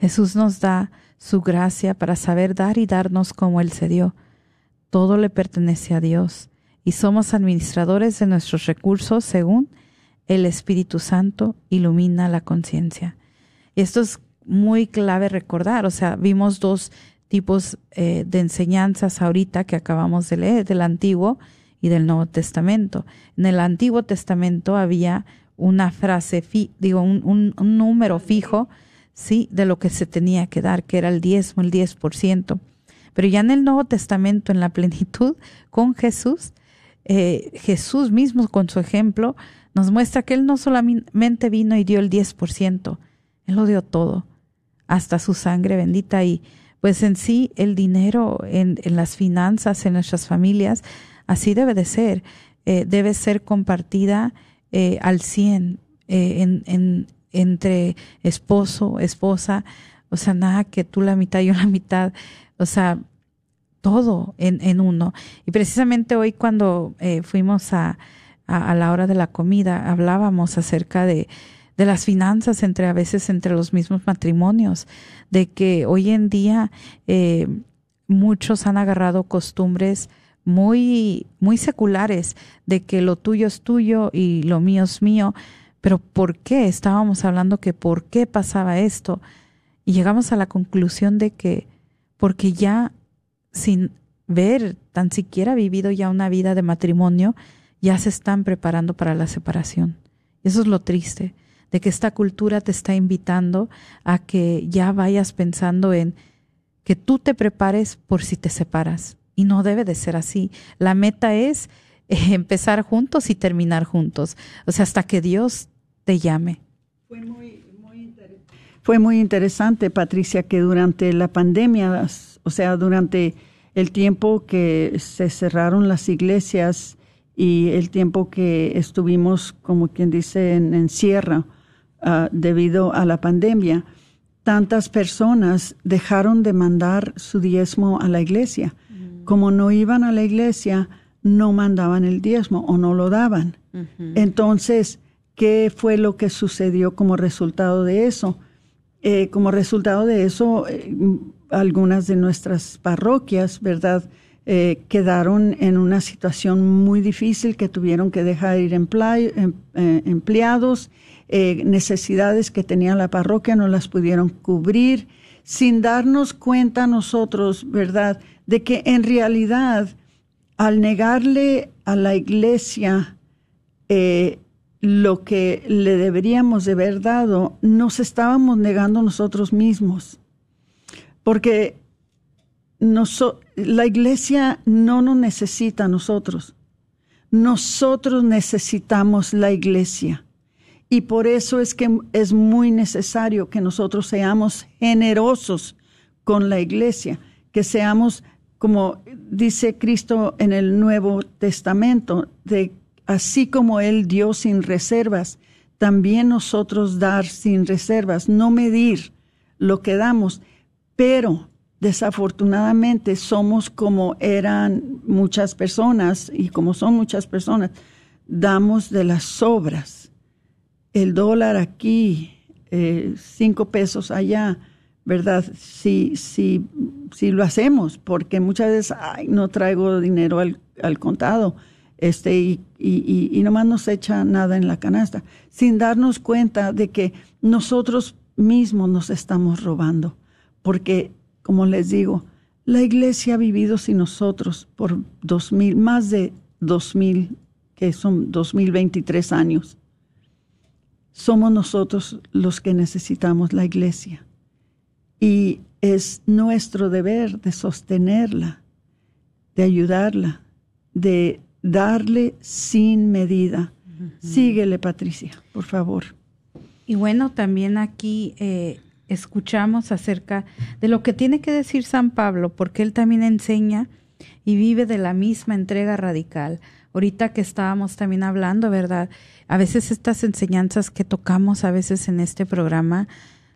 Jesús nos da su gracia para saber dar y darnos como Él se dio. Todo le pertenece a Dios y somos administradores de nuestros recursos según el Espíritu Santo ilumina la conciencia. Esto es muy clave recordar, o sea, vimos dos tipos eh, de enseñanzas ahorita que acabamos de leer, del Antiguo y del Nuevo Testamento. En el Antiguo Testamento había una frase, digo, un, número fijo, sí, de lo que se tenía que dar, que era el diezmo, el diez por ciento. Pero ya en el Nuevo Testamento, en la plenitud, con Jesús, eh, Jesús mismo con su ejemplo nos muestra que Él no solamente vino y dio el 10%, Él lo dio todo, hasta su sangre bendita y pues en sí el dinero en, las finanzas, en nuestras familias, así debe de ser, eh, debe ser compartida eh, al 100 eh, en, en, entre esposo, esposa, o sea, nada que tú la mitad, yo la mitad, o sea, todo en, en uno. Y precisamente hoy cuando fuimos a, a, la hora de la comida hablábamos acerca de, de las finanzas entre a veces entre los mismos matrimonios, de que hoy en día eh, muchos han agarrado costumbres muy, muy seculares de que lo tuyo es tuyo y lo mío es mío. Pero ¿por qué? Estábamos hablando que por qué pasaba esto. Y llegamos a la conclusión de que porque ya sin ver tan siquiera vivido ya una vida de matrimonio, ya se están preparando para la separación. Eso es lo triste, de que esta cultura te está invitando a que ya vayas pensando en que tú te prepares por si te separas. Y no debe de ser así. La meta es eh, empezar juntos y terminar juntos. O sea, hasta que Dios te llame.
Fue muy, muy interesante, Patricia, que durante la pandemia, o sea, durante el tiempo que se cerraron las iglesias, y el tiempo que estuvimos, como quien dice, en encierro ah, debido a la pandemia, tantas personas dejaron de mandar su diezmo a la iglesia. Como no iban a la iglesia, no mandaban el diezmo o no lo daban. Entonces, ¿qué fue lo que sucedió como resultado de eso? Eh, como resultado de eso, eh, algunas de nuestras parroquias, ¿verdad? Eh, quedaron en una situación muy difícil que tuvieron que dejar ir em, empleados, necesidades que tenía la parroquia no las pudieron cubrir, sin darnos cuenta nosotros, ¿verdad?, de que en realidad al negarle a la iglesia lo que le deberíamos de haber dado, nos estábamos negando nosotros mismos. Porque la iglesia no nos necesita a nosotros. Nosotros necesitamos la iglesia. Y por eso es que es muy necesario que nosotros seamos generosos con la iglesia, que seamos, como dice Cristo en el Nuevo Testamento, de así como Él dio sin reservas, también nosotros dar sin reservas, no medir lo que damos, pero desafortunadamente somos como eran muchas personas y como son muchas personas, damos de las sobras. El dólar aquí, eh, cinco pesos allá, ¿verdad? Si, si, si lo hacemos, porque muchas veces no traigo dinero al, al contado este, y, y, y, nomás nos echa nada en la canasta, sin darnos cuenta de que nosotros mismos nos estamos robando, porque, como les digo, la iglesia ha vivido sin nosotros por dos mil, más de dos mil, que son dos mil veintitrés años. Somos nosotros los que necesitamos la iglesia y es nuestro deber de sostenerla, de ayudarla, de darle sin medida. Síguele, Patricia, por favor.
Y bueno, también aquí eh, escuchamos acerca de lo que tiene que decir San Pablo, porque él también enseña y vive de la misma entrega radical. Ahorita que estábamos también hablando, ¿verdad? A veces estas enseñanzas que tocamos a veces en este programa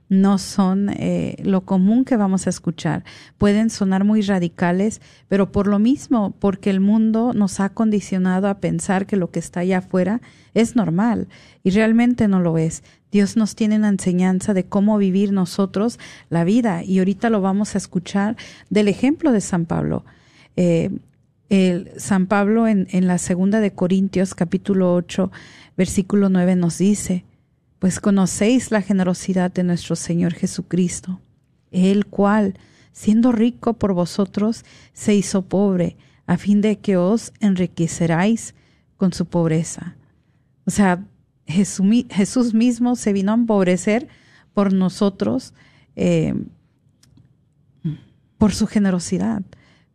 no son eh, lo común que vamos a escuchar. Pueden sonar muy radicales, pero por lo mismo, porque el mundo nos ha condicionado a pensar que lo que está allá afuera es normal y realmente no lo es. Dios nos tiene una enseñanza de cómo vivir nosotros la vida y ahorita lo vamos a escuchar del ejemplo de San Pablo. Eh, el San Pablo en, la segunda de Corintios capítulo 8 versículo 9 nos dice, pues conocéis la generosidad de nuestro Señor Jesucristo, el cual, siendo rico por vosotros, se hizo pobre, a fin de que os enriqueceráis con su pobreza. O sea, Jesús, mismo se vino a empobrecer por nosotros, eh, por su generosidad,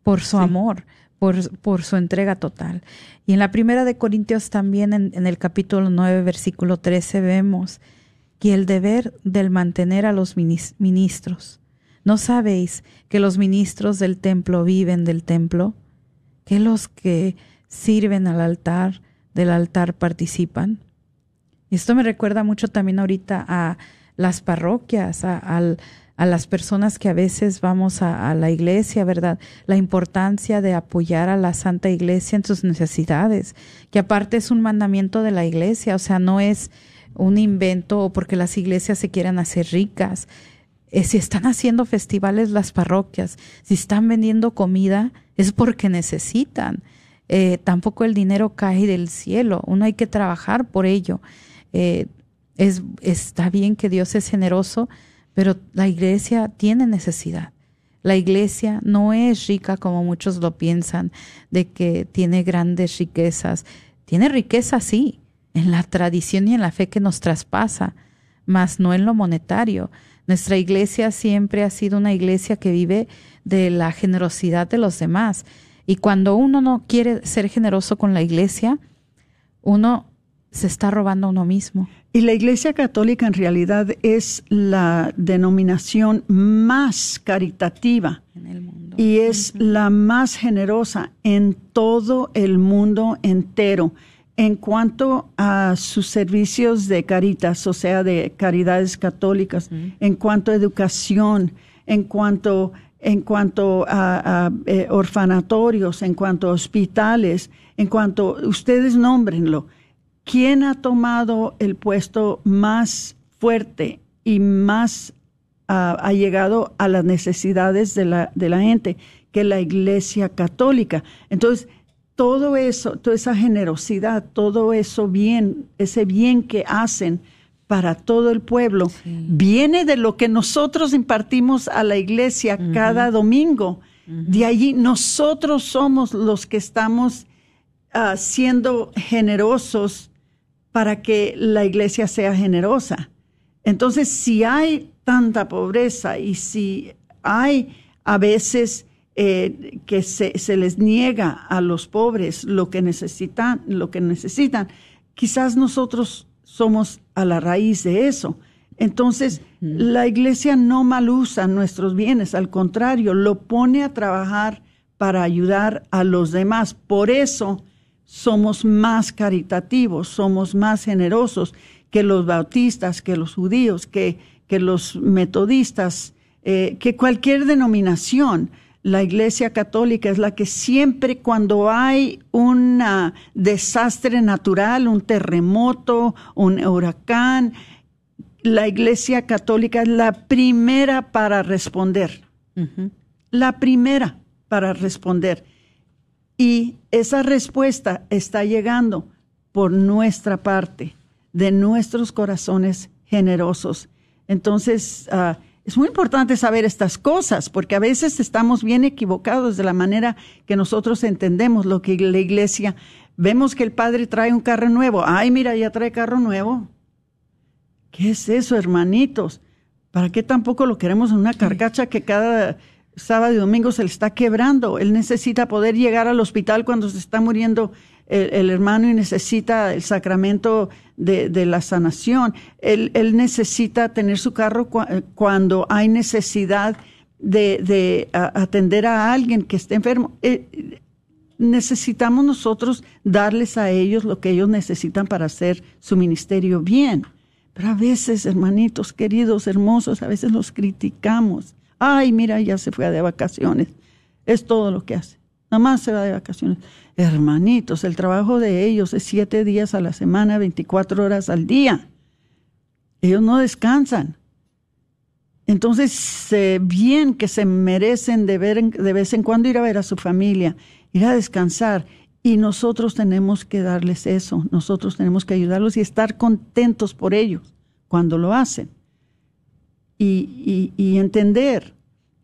por su amor, por, su entrega total. Y en la primera de Corintios también, en, el capítulo 9, versículo 13, vemos que el deber del mantener a los ministros. ¿No sabéis que los ministros del templo viven del templo? ¿Que los que sirven al altar del altar participan? Esto me recuerda mucho también ahorita a las parroquias, a, al a las personas que a veces vamos a, la iglesia, ¿verdad? La importancia de apoyar a la Santa Iglesia en sus necesidades, que aparte es un mandamiento de la iglesia, o sea, no es un invento o porque las iglesias se quieran hacer ricas. Eh, si están haciendo festivales las parroquias, si están vendiendo comida, es porque necesitan. Eh, tampoco el dinero cae del cielo, uno hay que trabajar por ello. Eh, es, está bien que Dios es generoso, pero la iglesia tiene necesidad. La iglesia no es rica como muchos lo piensan, de que tiene grandes riquezas. Tiene riqueza, sí, en la tradición y en la fe que nos traspasa, mas no en lo monetario. Nuestra iglesia siempre ha sido una iglesia que vive de la generosidad de los demás. Y cuando uno no quiere ser generoso con la iglesia, uno se está robando a uno mismo.
Y la Iglesia Católica en realidad es la denominación más caritativa y es la más generosa en todo el mundo entero. En cuanto a sus servicios de caritas, o sea, de caridades católicas, en cuanto a educación, en cuanto, en cuanto a, eh, orfanatorios, en cuanto a hospitales, en cuanto, ustedes nómbrenlo ¿quién ha tomado el puesto más fuerte y más uh, ha llegado a las necesidades de la, de la gente que la Iglesia Católica? Entonces, todo eso, toda esa generosidad, todo eso bien, ese bien que hacen para todo el pueblo, viene de lo que nosotros impartimos a la iglesia cada domingo. De allí nosotros somos los que estamos uh, siendo generosos para que la iglesia sea generosa. Entonces, si hay tanta pobreza y si hay a veces eh, que se, les niega a los pobres lo que necesitan, lo que necesitan, quizás nosotros somos a la raíz de eso. Entonces, la iglesia no mal usa nuestros bienes, al contrario, lo pone a trabajar para ayudar a los demás. Por eso somos más caritativos, somos más generosos que los bautistas, que los judíos, que, que los metodistas, eh, que cualquier denominación. La Iglesia Católica es la que siempre cuando hay un desastre natural, un terremoto, un huracán, la Iglesia Católica es la primera para responder. La primera para responder. Y esa respuesta está llegando por nuestra parte, de nuestros corazones generosos. Entonces, ah, es muy importante saber estas cosas, porque a veces estamos bien equivocados de la manera que nosotros entendemos lo que la iglesia. Vemos que el padre trae un carro nuevo. Ay, mira, ya trae carro nuevo. ¿Qué es eso, hermanitos? ¿Para qué tampoco lo queremos en una carcacha que cada sábado y domingo se le está quebrando. Él necesita poder llegar al hospital cuando se está muriendo el, hermano y necesita el sacramento de, la sanación. Él, necesita tener su carro cuando hay necesidad de, atender a alguien que esté enfermo. Eh, necesitamos nosotros darles a ellos lo que ellos necesitan para hacer su ministerio bien. Pero a veces, hermanitos queridos, hermosos, a veces los criticamos Ay, mira, ya se fue de vacaciones. Es todo lo que hace. Nada más se va de vacaciones. Hermanitos, el trabajo de ellos es siete días a la semana, 24 horas al día. Ellos no descansan. Entonces, bien que se merecen de, ver, de vez en cuando ir a ver a su familia, ir a descansar. Y nosotros tenemos que darles eso, nosotros tenemos que ayudarlos y estar contentos por ellos cuando lo hacen y, entender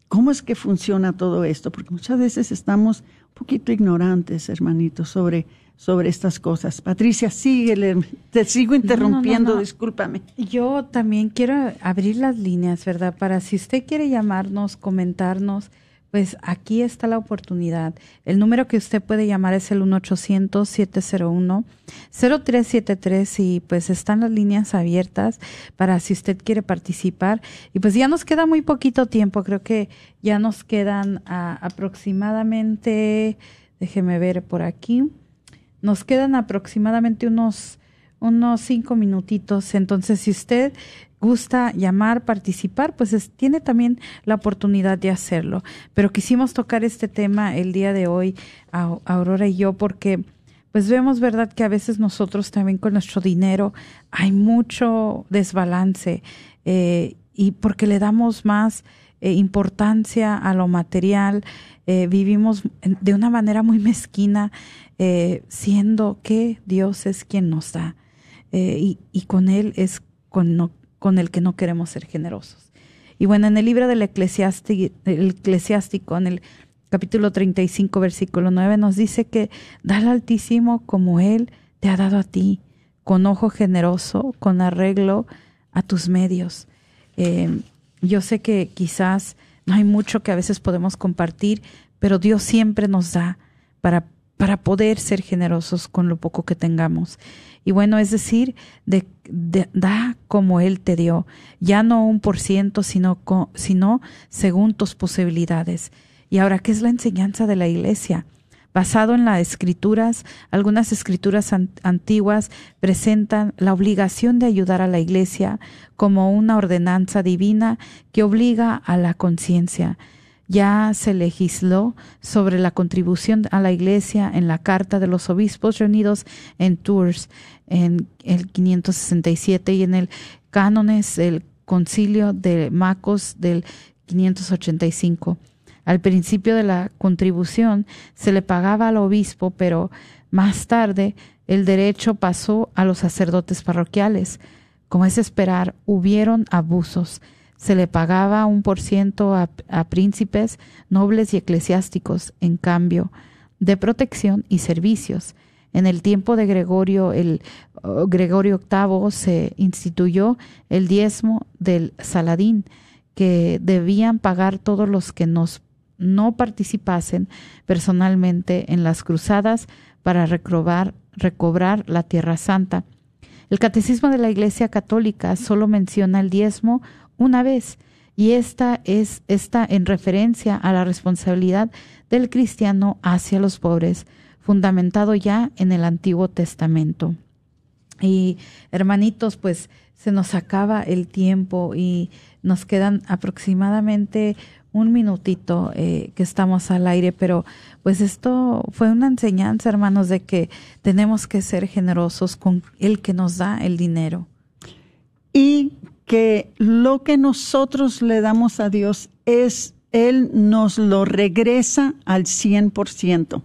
cómo es que funciona todo esto, porque muchas veces estamos un poquito ignorantes, hermanitos, sobre, sobre estas cosas. Patricia, síguele, te sigo interrumpiendo, discúlpame.
Yo también quiero abrir las líneas, ¿verdad? Para si usted quiere llamarnos, comentarnos, pues aquí está la oportunidad. El número que usted puede llamar es el 1-800-701-0373 y pues están las líneas abiertas para si usted quiere participar. Y pues ya nos queda muy poquito tiempo, creo que ya nos quedan aproximadamente, déjeme ver por aquí, nos quedan aproximadamente unos unos cinco minutitos. Entonces, si usted gusta llamar, participar, pues tiene también la oportunidad de hacerlo. Pero quisimos tocar este tema el día de hoy, Aurora y yo, porque pues vemos, ¿verdad?, que a veces nosotros también con nuestro dinero hay mucho desbalance eh, y porque le damos más eh, importancia a lo material, eh, vivimos de una manera muy mezquina, siendo que Dios es quien nos da. y, y, con Él es con, no, con el que no queremos ser generosos. Y bueno, en el libro del eclesiástico, en el capítulo 35, versículo 9, nos dice que da al Altísimo como Él te ha dado a ti, con ojo generoso, con arreglo a tus medios. Eh, yo sé que quizás no hay mucho que a veces podemos compartir, pero Dios siempre nos da para, para poder ser generosos con lo poco que tengamos. Y bueno, es decir, de, da como Él te dio, ya no un por ciento, sino, sino según tus posibilidades. Y ahora, ¿qué es la enseñanza de la iglesia? Basado en las escrituras, algunas escrituras antiguas presentan la obligación de ayudar a la iglesia como una ordenanza divina que obliga a la conciencia ya se legisló sobre la contribución a la Iglesia en la Carta de los Obispos reunidos en Tours en el 567 y en el Cánones del Concilio de Macos del 585. Al principio de la contribución se le pagaba al obispo, pero más tarde el derecho pasó a los sacerdotes parroquiales. Como es esperar, hubieron abusos se le pagaba un por ciento a, príncipes, nobles y eclesiásticos, en cambio de protección y servicios. En el tiempo de Gregorio, el Gregorio VIII se instituyó el diezmo del Saladín, que debían pagar todos los que no participasen personalmente en las cruzadas para recobrar, recobrar la Tierra Santa. El Catecismo de la Iglesia Católica solo menciona el diezmo una vez Y esta es esta en referencia a la responsabilidad del cristiano hacia los pobres, fundamentado ya en el Antiguo Testamento. Y hermanitos, pues se nos acaba el tiempo y nos quedan aproximadamente un minutito eh, que estamos al aire, pero pues esto fue una enseñanza, hermanos, de que tenemos que ser generosos con el que nos da el dinero.
Y que lo que nosotros le damos a Dios es, Él nos lo regresa al 100%.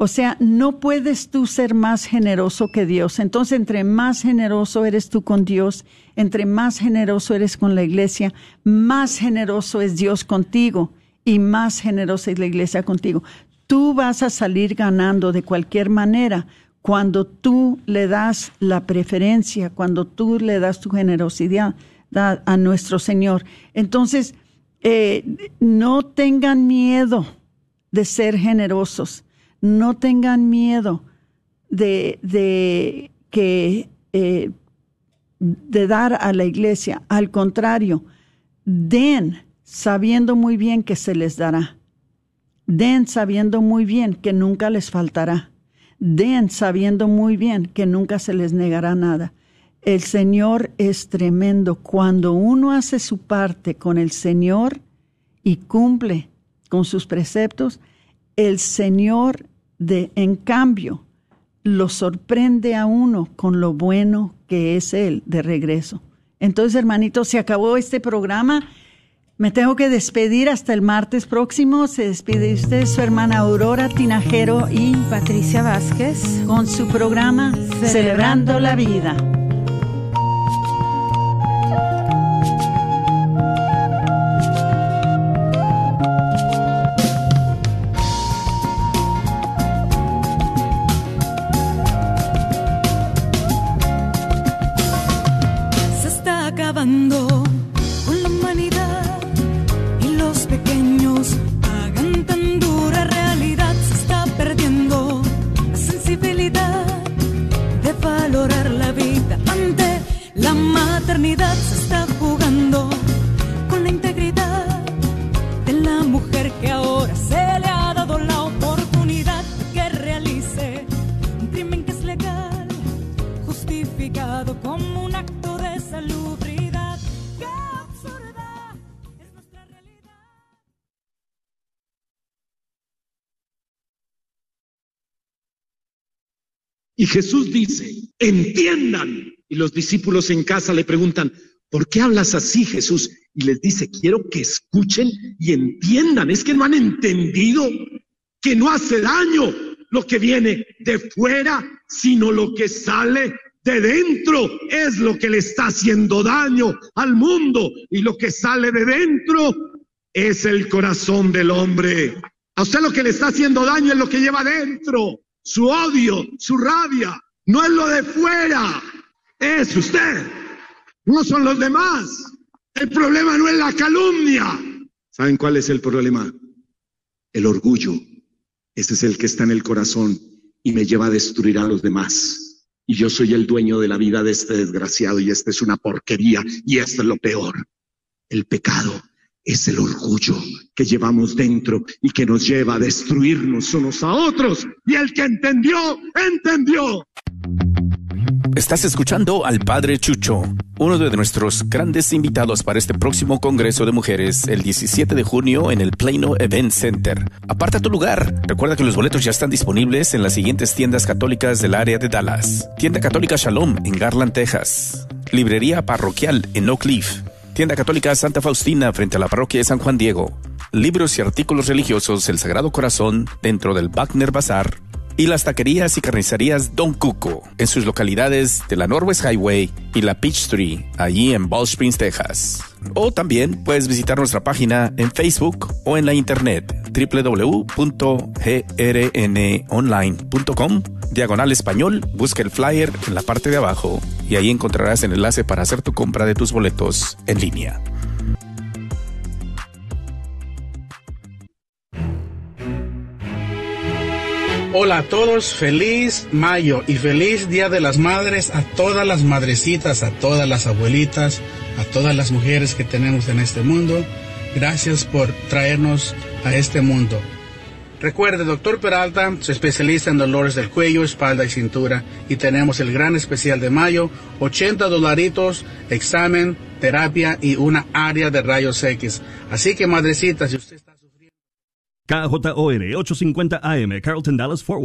O sea, no puedes tú ser más generoso que Dios. Entonces, entre más generoso eres tú con Dios, entre más generoso eres con la iglesia, más generoso es Dios contigo y más generosa es la iglesia contigo. Tú vas a salir ganando de cualquier manera cuando tú le das la preferencia, cuando tú le das tu generosidad a nuestro Señor. Entonces, eh, no tengan miedo de ser generosos no tengan miedo de, de que eh, de dar a la iglesia. Al contrario, den sabiendo muy bien que se les dará. Den sabiendo muy bien que nunca les faltará. Den sabiendo muy bien que nunca se les negará nada. El Señor es tremendo. Cuando uno hace su parte con el Señor y cumple con sus preceptos, el Señor de, en cambio, lo sorprende a uno con lo bueno que es Él de regreso. Entonces, hermanito, se acabó este programa. Me tengo que despedir hasta el martes próximo. Se despide usted su hermana Aurora Tinajero y
Patricia Vázquez
con su programa Celebrando la Vida.
Y
Jesús dice, entiendan. Y los discípulos en casa le preguntan, ¿por qué hablas así, Jesús? Y les dice, quiero que escuchen y entiendan. Es que no han entendido que no hace daño lo que viene de fuera, sino lo que sale de dentro es lo que le está haciendo daño al mundo. Y lo que sale de dentro es el corazón del hombre. A usted lo que le está haciendo daño es lo que lleva dentro su odio, su rabia, no es lo de fuera, es usted, no son los demás. El problema no es la calumnia. ¿Saben cuál es el problema? El orgullo. Ese es el que está en el corazón y me lleva a destruir a los demás. Y yo soy el dueño de la vida de este desgraciado y esta es una porquería y esto es lo peor. El pecado es el orgullo que llevamos dentro y que nos lleva a destruirnos unos a otros. Y el que entendió, entendió.
Estás escuchando al Padre Chucho, uno de nuestros grandes invitados para este próximo Congreso de Mujeres, el 17 de junio en el Plano Event Center. Aparta tu lugar. Recuerda que los boletos ya están disponibles en las siguientes tiendas católicas del área de Dallas. Tienda Católica Shalom en Garland, Texas. Librería Parroquial en Oak Cliff Tienda Católica Santa Faustina frente a la parroquia de San Juan Diego. Libros y artículos religiosos El Sagrado Corazón dentro del Wagner Bazar. Y las taquerías y carnicerías Don Cuco en sus localidades de la Northwest Highway y la Peachtree, allí en Ball Springs, Texas. O también puedes visitar nuestra página en Facebook o en la internet www.grnonline.com diagonal español, busca el flyer en la parte de abajo y ahí encontrarás el enlace para hacer tu compra de tus boletos en línea.
Hola a todos, feliz mayo y feliz Día de las Madres a todas las madrecitas, a todas las abuelitas, a todas las mujeres que tenemos en este mundo. Gracias por traernos a este mundo. Recuerde, doctor Peralta se especializa en dolores del cuello, espalda y cintura y tenemos el gran especial de mayo, 80 dolaritos, examen, terapia y una área de rayos X. Así que madrecita, si usted
KJOR 850 AM, Carlton Dallas Forward.